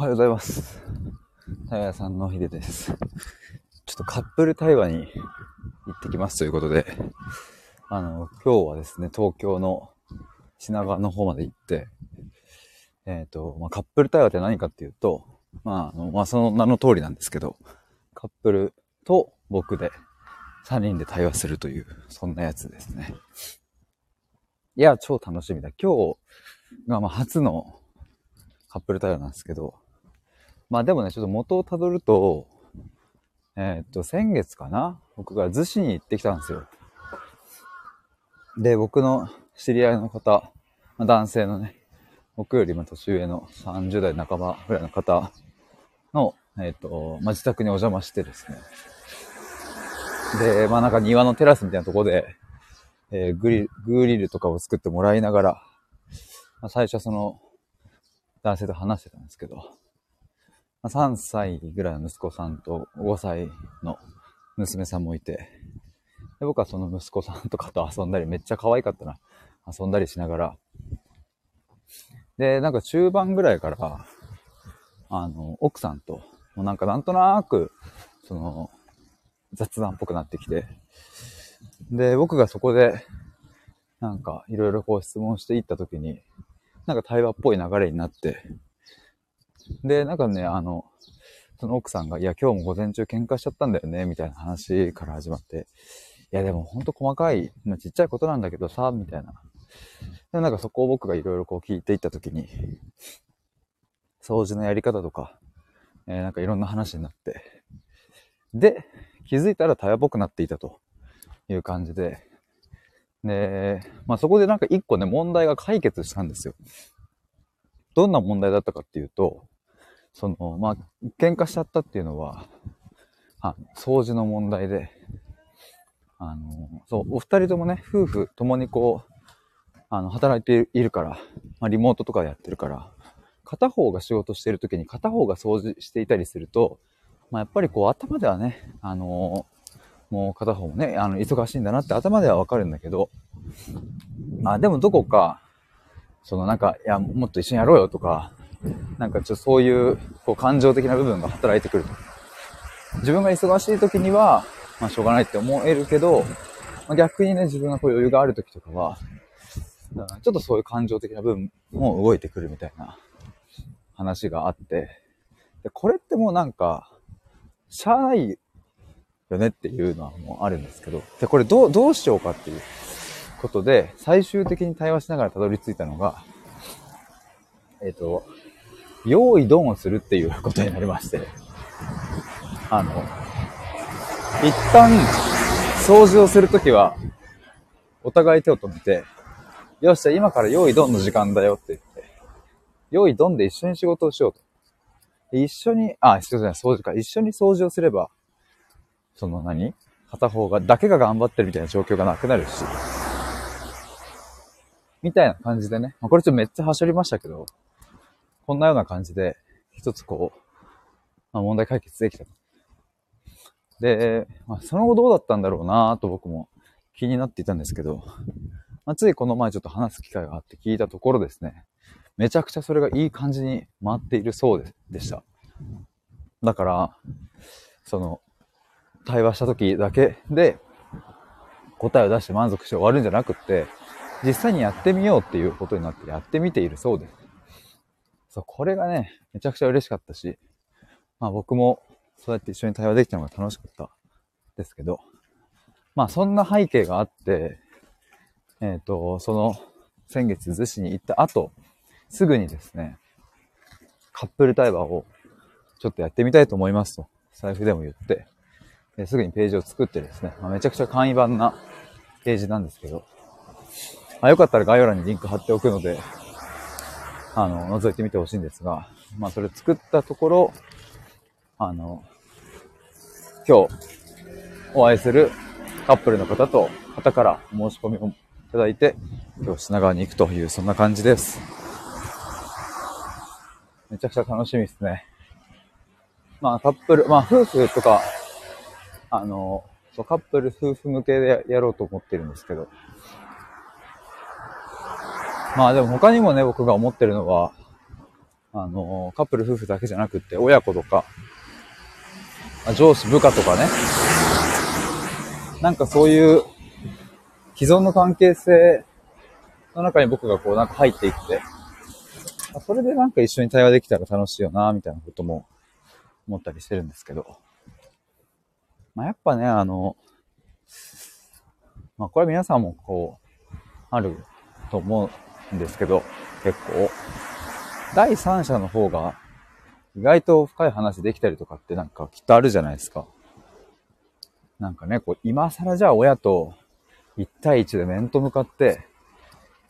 おはようございます。対話さんのひでです。ちょっとカップル対話に行ってきますということで、あの、今日はですね、東京の品川の方まで行って、えっ、と、まあ、カップル対話って何かっていうと、まあ、あの、まあ、その名の通りなんですけど、カップルと僕で3人で対話するという、そんなやつですね。いや、超楽しみだ。今日がま初のカップル対話なんですけど、まあでもね、ちょっと元をたどると、えーっと、先月かな？僕が逗子に行ってきたんですよ。で、僕の知り合いの方、まあ、男性のね、僕よりも年上の30代半ばぐらいの方の、えーっと、まあ自宅にお邪魔してですね。で、まあなんか庭のテラスみたいなとこで、えーグリル、グリルとかを作ってもらいながら、まあ、最初はその男性と話してたんですけど、3歳ぐらいの息子さんと5歳の娘さんもいて、で僕はその息子さんとかと遊んだり、めっちゃ可愛かったな。遊んだりしながら。で、なんか中盤ぐらいから、あの、奥さんと、もうなんかなんとなく、その、雑談っぽくなってきて、で、僕がそこで、なんかいろいろこう質問していったときに、なんか対話っぽい流れになって、で、なんかね、あの、その奥さんが、いや、今日も午前中喧嘩しちゃったんだよね、みたいな話から始まって、いや、でもほんと細かい、ちっちゃいことなんだけどさ、みたいな。で、なんかそこを僕がいろいろこう聞いていったときに、掃除のやり方とか、えーなんかいろんな話になって、で、気づいたら対話っぽくなっていたという感じで、で、まあそこでなんか一個ね、問題が解決したんですよ。どんな問題だったかっていうと、その、まあ、喧嘩しちゃったっていうのは、あ掃除の問題で、あの、そう、お二人ともね、夫婦ともにこう、あの、働いているから、まあ、リモートとかやってるから、片方が仕事してる時に片方が掃除していたりすると、まあ、やっぱりこう頭ではね、あのもう片方もね、あの、忙しいんだなって頭ではわかるんだけど、まあでもどこか、そのなんか、いや、もっと一緒にやろうよとか、なんかちょっとそういう、こう感情的な部分が働いてくると。自分が忙しい時には、まあしょうがないって思えるけど、まあ、逆にね、自分がこう余裕がある時とかは、ちょっとそういう感情的な部分も動いてくるみたいな話があって、でこれってもうなんか、しゃあないよねっていうのはもうあるんですけど、で、これどう、どうしようかっていうことで、最終的に対話しながらたどり着いたのが、えっ、と、用意ドンをするっていうことになりまして、あの、一旦掃除をするときは、お互い手を止めて、よっしゃ、今から用意ドンの時間だよって言って、用意ドンで一緒に仕事をしようと。一緒に、あ、一緒じゃない、掃除か。一緒に掃除をすれば、その何片方が、だけが頑張ってるみたいな状況がなくなるし、みたいな感じでね。まあ、これちょっとめっちゃはしょりましたけど、こんなような感じで、一つこう、まあ、問題解決できた。で、まあ、その後どうだったんだろうなと僕も気になっていたんですけど、まあ、ついこの前ちょっと話す機会があって聞いたところですね、めちゃくちゃそれがいい感じに回っているそうででした。だから、その、対話した時だけで答えを出して満足して終わるんじゃなくって、実際にやってみようっていうことになってやってみているそうです。そう、これがね、めちゃくちゃ嬉しかったし、まあ僕もそうやって一緒に対話できたのが楽しかったですけど、まあそんな背景があって、えっ、と、その先月逗子に行った後、すぐにですね、カップル対話をちょっとやってみたいと思いますと、財布でも言って、ですぐにページを作ってですね、まあ、めちゃくちゃ簡易版なページなんですけど、まあ、よかったら概要欄にリンク貼っておくので、あの、覗いてみてほしいんですが、まあ、それ作ったところ、あの、今日お会いするカップルの方と、方から申し込みをいただいて、今日品川に行くという、そんな感じです。めちゃくちゃ楽しみですね。まあ、カップル、まあ、夫婦とか、あの、そうカップル夫婦向けでややろうと思ってるんですけど。まあでも他にもね、僕が思ってるのは、あの、カップル夫婦だけじゃなくって、親子とか、上司部下とかね、なんかそういう既存の関係性の中に僕がこうなんか入っていって、それでなんか一緒に対話できたら楽しいよな、みたいなことも思ったりしてるんですけど。まあ、やっぱね、あの、まあ、これは皆さんもこう、あると思うんですけど、結構、第三者の方が意外と深い話できたりとかってなんかきっとあるじゃないですか。なんかね、こう、今更じゃあ親と1対1で面と向かって、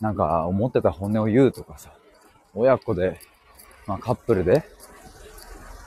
なんか思ってた本音を言うとかさ、親子で、まあカップルで、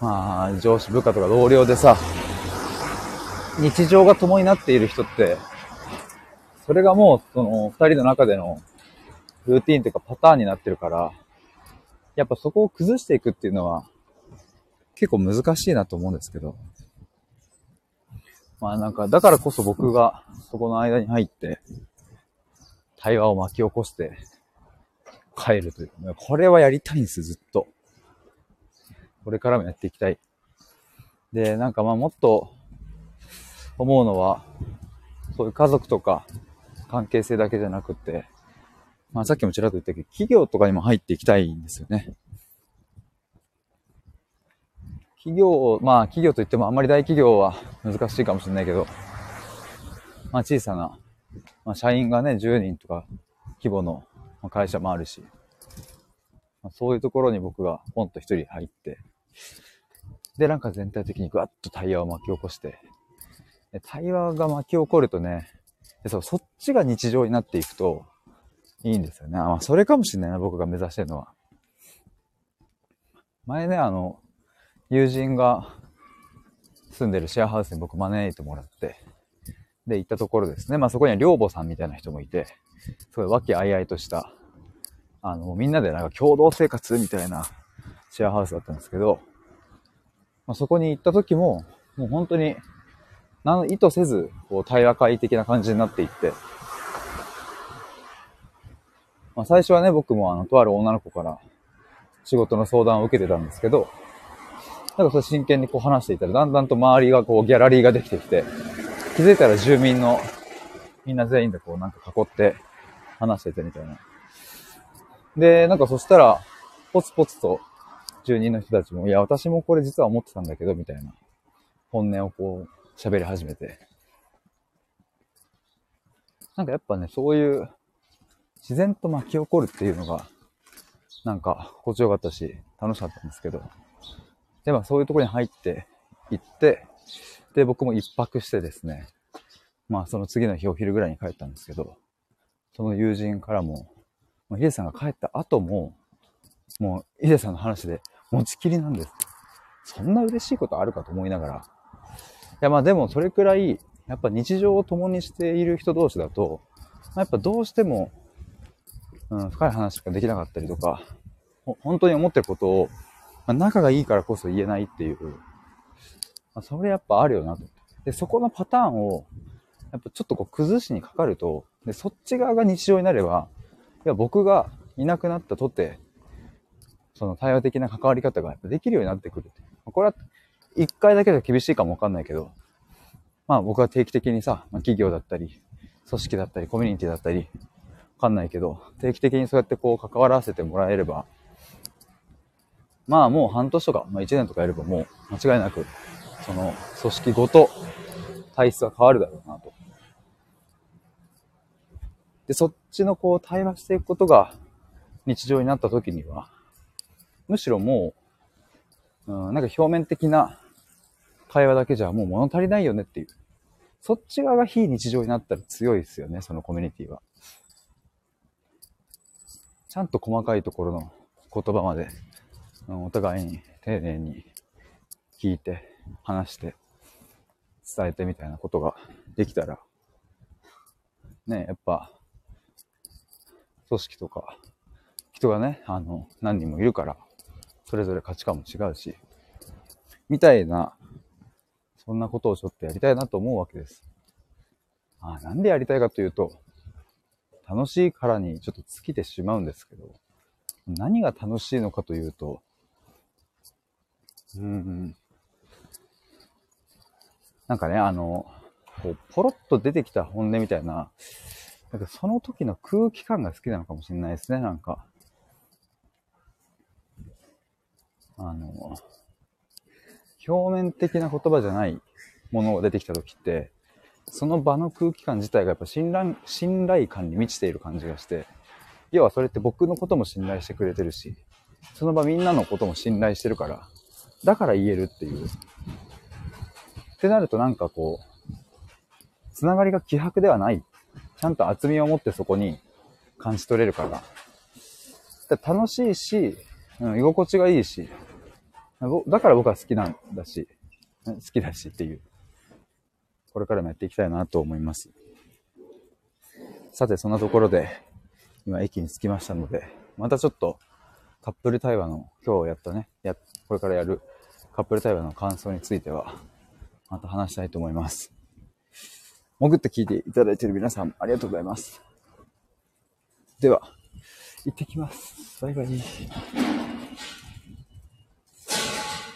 まあ上司部下とか同僚でさ、日常が共になっている人って、それがもうその二人の中でのルーティンというかパターンになってるから、やっぱそこを崩していくっていうのは結構難しいなと思うんですけど。まあなんか、だからこそ僕がそこの間に入って、対話を巻き起こして帰るというか、これはやりたいんです、ずっと。これからもやっていきたい。で、なんかまあもっと思うのは、そういう家族とか関係性だけじゃなくて、まあさっきもちらっと言ったけど、企業とかにも入っていきたいんですよね。企業、まあ企業といってもあんまり大企業は難しいかもしれないけど、まあ小さな、まあ社員がね、10人とか規模の会社もあるし、まあ、そういうところに僕がポンと一人入って、で、なんか全体的にぐわっと対話を巻き起こして、対話が巻き起こるとね、そうそっちが日常になっていくといいんですよね。あ、まあ、それかもしれないな、僕が目指してるのは。前ね、あの、友人が住んでるシェアハウスに僕招いてもらって、で、行ったところですね。まあそこには寮母さんみたいな人もいて、すごい和気あいあいとした、あの、みんなでなんか共同生活みたいなシェアハウスだったんですけど、まあ、そこに行った時も、もう本当に、なん意図せず、こう、対話会的な感じになっていって、まあ、最初はね、僕もあの、とある女の子から仕事の相談を受けてたんですけど、なんかそれ真剣にこう話していたら、だんだんと周りがこうギャラリーができてきて、気づいたら住民のみんな全員でこうなんか囲って話しててみたいな。で、なんかそしたら、ポツポツと住人の人たちも、いや、私もこれ実は思ってたんだけど、みたいな本音をこう喋り始めて。なんかやっぱね、そういう自然と巻き起こるっていうのが、なんか心地よかったし、楽しかったんですけど、で、まあそういうところに入って行って、で、僕も一泊してですね、まあその次の日お昼ぐらいに帰ったんですけど、その友人からも、まあ、ヒデさんが帰った後も、もうヒデさんの話で持ちきりなんです。そんな嬉しいことあるかと思いながら。いやまあでもそれくらい、やっぱ日常を共にしている人同士だと、まあ、やっぱどうしても、うん、深い話ができなかったりとか、本当に思ってることをまあ、仲がいいからこそ言えないっていう、まあ、それやっぱあるよなと。で、そこのパターンを、やっぱちょっとこう崩しにかかると、で、そっち側が日常になれば、いや、僕がいなくなったとて、その対話的な関わり方ができるようになってくる。これは一回だけで厳しいかもわかんないけど、まあ僕は定期的にさ、まあ、企業だったり、組織だったり、コミュニティだったり、かんないけど、定期的にそうやってこう関わらせてもらえれば、まあもう半年とか、まあ1年とかやればもう間違いなく、その組織ごと体質が変わるだろうなと。で、そっちのこう対話していくことが日常になった時には、むしろもう、うん、なんか表面的な会話だけじゃもう物足りないよねっていう。そっち側が非日常になったら強いですよね、そのコミュニティは。ちゃんと細かいところの言葉までお互いに丁寧に聞いて、話して、伝えてみたいなことができたら、ね、やっぱ、組織とか、人がね、あの、何人もいるから、それぞれ価値観も違うし、みたいな、そんなことをちょっとやりたいなと思うわけです。あなんでやりたいかというと、楽しいからにちょっと尽きてしまうんですけど、何が楽しいのかというと、うん。なんかね、あの、こう、ポロッと出てきた本音みたいな、なんかその時の空気感が好きなのかもしれないですね、なんか。あの、表面的な言葉じゃないものが出てきた時って、その場の空気感自体がやっぱ信頼信頼感に満ちている感じがして、要はそれって僕のことも信頼してくれてるし、その場みんなのことも信頼してるから、だから言えるっていう。ってなるとなんかこう、つながりが希薄ではない。ちゃんと厚みを持ってそこに感じ取れるから。楽しいし、うん、居心地がいいし、だから僕は好きなんだし、好きだしっていう。これからもやっていきたいなと思います。さて、そんなところで、今駅に着きましたので、またちょっとカップル対話の今日やったね、や、これからやるカップル対話の感想については、また話したいと思います。潜って聞いていただいている皆さん、ありがとうございます。では、行ってきます。バイバイ。